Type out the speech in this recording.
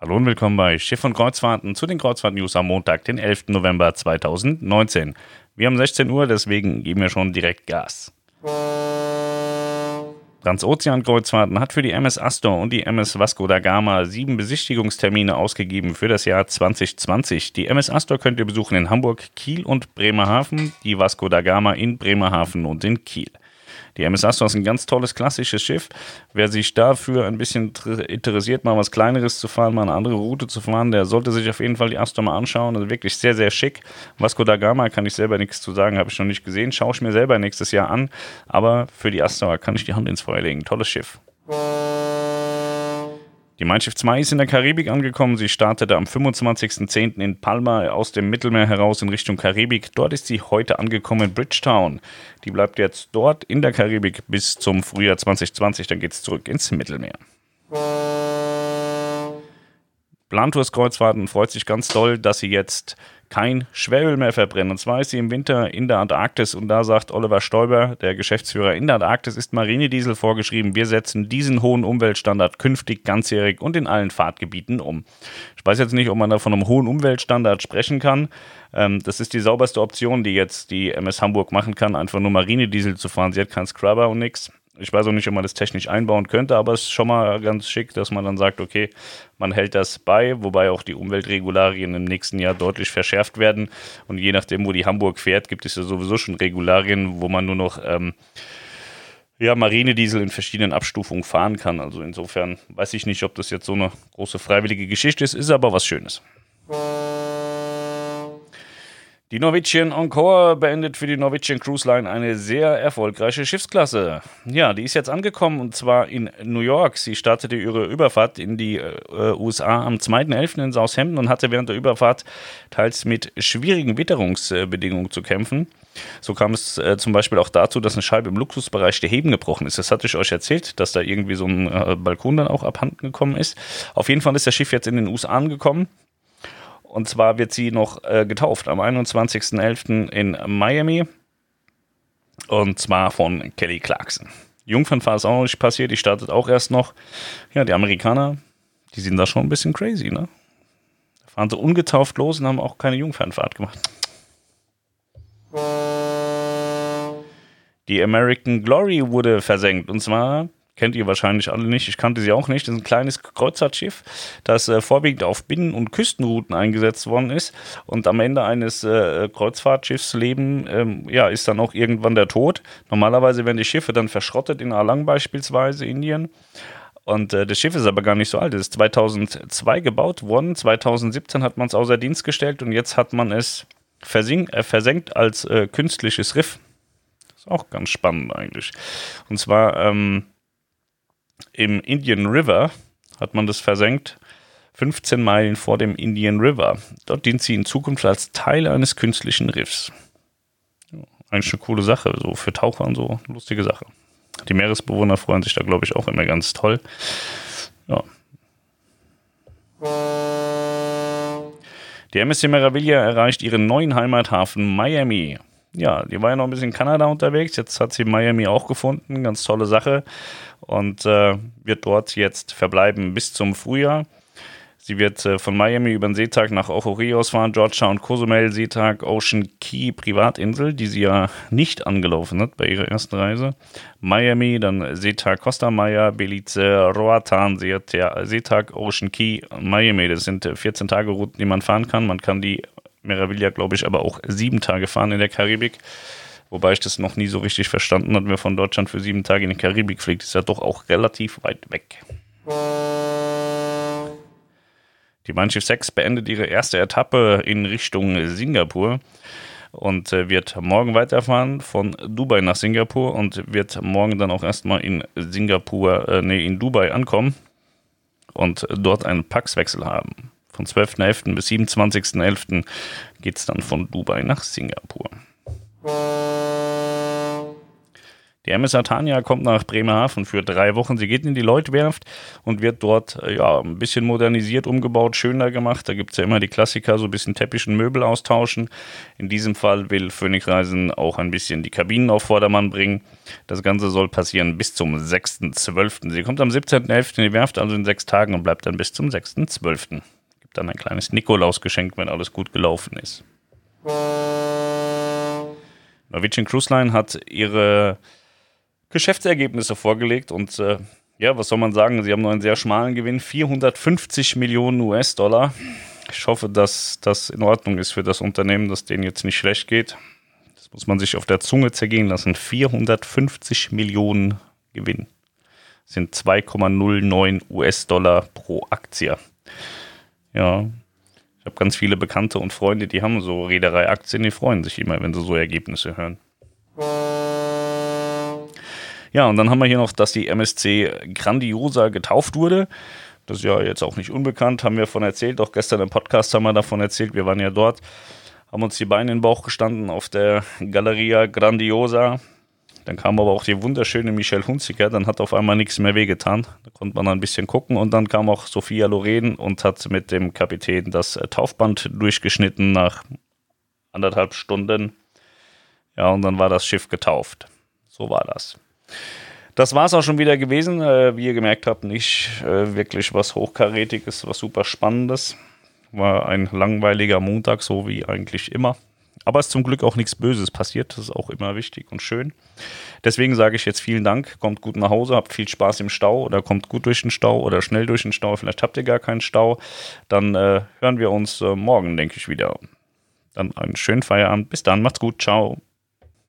Hallo und willkommen bei Schiff und Kreuzfahrten zu den Kreuzfahrt-News am Montag, den 11. November 2019. Wir haben 16 Uhr, deswegen geben wir schon direkt Gas. Transozean-Kreuzfahrten hat für die MS Astor und die MS Vasco da Gama sieben Besichtigungstermine ausgegeben für das Jahr 2020. Die MS Astor könnt ihr besuchen in Hamburg, Kiel und Bremerhaven, die Vasco da Gama in Bremerhaven und in Kiel. Die MS Astor ist ein ganz tolles klassisches Schiff. Wer sich dafür ein bisschen interessiert, mal was Kleineres zu fahren, mal eine andere Route zu fahren, der sollte sich auf jeden Fall die Astor mal anschauen. Also wirklich sehr, sehr schick. Vasco da Gama kann ich selber nichts zu sagen, habe ich noch nicht gesehen. Schaue ich mir selber nächstes Jahr an. Aber für die Astor kann ich die Hand ins Feuer legen. Tolles Schiff. Die Mein Schiff 2 ist in der Karibik angekommen. Sie startete am 25.10. in Palma aus dem Mittelmeer heraus in Richtung Karibik. Dort ist sie heute angekommen in Bridgetown. Die bleibt jetzt dort in der Karibik bis zum Frühjahr 2020. Dann geht es zurück ins Mittelmeer. Plantours Kreuzfahrten freut sich ganz doll, dass sie jetzt kein Schweröl mehr verbrennen. Und zwar ist sie im Winter in der Antarktis und da sagt Oliver Stoiber, der Geschäftsführer, in der Antarktis ist Marinediesel vorgeschrieben. Wir setzen diesen hohen Umweltstandard künftig ganzjährig und in allen Fahrtgebieten um. Ich weiß jetzt nicht, ob man da von einem hohen Umweltstandard sprechen kann. Ähm, das ist die sauberste Option, die jetzt die MS Hamburg machen kann, einfach nur Marinediesel zu fahren. Sie hat keinen Scrubber und nichts. Ich weiß auch nicht, ob man das technisch einbauen könnte, aber es ist schon mal ganz schick, dass man dann sagt, okay, man hält das bei, wobei auch die Umweltregularien im nächsten Jahr deutlich verschärft werden. Und je nachdem, wo die Hamburg fährt, gibt es ja sowieso schon Regularien, wo man nur noch ähm, ja, Marinediesel in verschiedenen Abstufungen fahren kann. Also insofern weiß ich nicht, ob das jetzt so eine große freiwillige Geschichte ist, ist aber was Schönes. Die Norwegian Encore beendet für die Norwegian Cruise Line eine sehr erfolgreiche Schiffsklasse. Ja, die ist jetzt angekommen und zwar in New York. Sie startete ihre Überfahrt in die äh, USA am 2.11. in Southampton und hatte während der Überfahrt teils mit schwierigen Witterungsbedingungen zu kämpfen. So kam es äh, zum Beispiel auch dazu, dass eine Scheibe im Luxusbereich der Heben gebrochen ist. Das hatte ich euch erzählt, dass da irgendwie so ein äh, Balkon dann auch abhanden gekommen ist. Auf jeden Fall ist das Schiff jetzt in den USA angekommen und zwar wird sie noch äh, getauft am 21.11. in Miami. Und zwar von Kelly Clarkson. Jungfernfahrt ist auch noch nicht passiert, die startet auch erst noch. Ja, die Amerikaner, die sind da schon ein bisschen crazy, ne? Da fahren sie ungetauft los und haben auch keine Jungfernfahrt gemacht. Die American Glory wurde versenkt und zwar kennt ihr wahrscheinlich alle nicht. Ich kannte sie auch nicht. Das ist ein kleines Kreuzfahrtschiff, das äh, vorwiegend auf Binnen- und Küstenrouten eingesetzt worden ist. Und am Ende eines äh, Kreuzfahrtschiffsleben ähm, ja, ist dann auch irgendwann der Tod. Normalerweise werden die Schiffe dann verschrottet in Alang beispielsweise, Indien. Und äh, das Schiff ist aber gar nicht so alt. Es ist 2002 gebaut worden. 2017 hat man es außer Dienst gestellt und jetzt hat man es äh, versenkt als äh, künstliches Riff. Ist auch ganz spannend eigentlich. Und zwar ähm, im Indian River hat man das versenkt, 15 Meilen vor dem Indian River. Dort dient sie in Zukunft als Teil eines künstlichen Riffs. Eigentlich eine coole Sache, so für Taucher und so, lustige Sache. Die Meeresbewohner freuen sich da, glaube ich, auch immer ganz toll. Ja. Die MSC Meraviglia erreicht ihren neuen Heimathafen Miami ja, die war ja noch ein bisschen in Kanada unterwegs. Jetzt hat sie Miami auch gefunden. Ganz tolle Sache. Und äh, wird dort jetzt verbleiben bis zum Frühjahr. Sie wird äh, von Miami über den Seetag nach Ochorios fahren, Georgetown, Cozumel, Seetag, Ocean Key, Privatinsel, die sie ja nicht angelaufen hat bei ihrer ersten Reise. Miami, dann Seetag Costa Maya, Belize, Roatan, Seetag, Ocean Key, Miami. Das sind 14 äh, Tage Routen, die man fahren kann. Man kann die Meraviglia, glaube ich, aber auch sieben Tage fahren in der Karibik. Wobei ich das noch nie so richtig verstanden habe, wer von Deutschland für sieben Tage in die Karibik fliegt. Ist ja doch auch relativ weit weg. Die Mein Schiff 6 beendet ihre erste Etappe in Richtung Singapur und äh, wird morgen weiterfahren von Dubai nach Singapur und wird morgen dann auch erstmal in Singapur, äh, nee, in Dubai ankommen und dort einen Paxwechsel haben. Von 12.11. bis 27.11. geht es dann von Dubai nach Singapur. Die MS Tanja kommt nach Bremerhaven für drei Wochen. Sie geht in die Leutwerft und wird dort äh, ja, ein bisschen modernisiert, umgebaut, schöner gemacht. Da gibt es ja immer die Klassiker, so ein bisschen Teppich und Möbel austauschen. In diesem Fall will Phoenix Reisen auch ein bisschen die Kabinen auf Vordermann bringen. Das Ganze soll passieren bis zum 6.12. Sie kommt am 17.11. in die Werft, also in sechs Tagen und bleibt dann bis zum 6.12. Dann ein kleines Nikolausgeschenk, wenn alles gut gelaufen ist. Norwegian Cruise Line hat ihre Geschäftsergebnisse vorgelegt und äh, ja, was soll man sagen? Sie haben nur einen sehr schmalen Gewinn, 450 Millionen US-Dollar. Ich hoffe, dass das in Ordnung ist für das Unternehmen, dass denen jetzt nicht schlecht geht. Das muss man sich auf der Zunge zergehen lassen. 450 Millionen Gewinn sind 2,09 US-Dollar pro Aktie. Ja, ich habe ganz viele Bekannte und Freunde, die haben so Reederei-Aktien, die freuen sich immer, wenn sie so Ergebnisse hören. Ja, und dann haben wir hier noch, dass die MSC Grandiosa getauft wurde. Das ist ja jetzt auch nicht unbekannt, haben wir davon erzählt. Auch gestern im Podcast haben wir davon erzählt. Wir waren ja dort, haben uns die Beine in den Bauch gestanden auf der Galleria Grandiosa. Dann kam aber auch die wunderschöne Michelle Hunziker, dann hat auf einmal nichts mehr wehgetan. Da konnte man ein bisschen gucken und dann kam auch Sophia Loren und hat mit dem Kapitän das äh, Taufband durchgeschnitten nach anderthalb Stunden. Ja, und dann war das Schiff getauft. So war das. Das war es auch schon wieder gewesen. Äh, wie ihr gemerkt habt, nicht äh, wirklich was Hochkarätiges, was super Spannendes. War ein langweiliger Montag, so wie eigentlich immer. Aber es ist zum Glück auch nichts Böses passiert. Das ist auch immer wichtig und schön. Deswegen sage ich jetzt vielen Dank. Kommt gut nach Hause, habt viel Spaß im Stau oder kommt gut durch den Stau oder schnell durch den Stau. Vielleicht habt ihr gar keinen Stau. Dann äh, hören wir uns äh, morgen, denke ich, wieder. Dann einen schönen Feierabend. Bis dann, macht's gut. Ciao.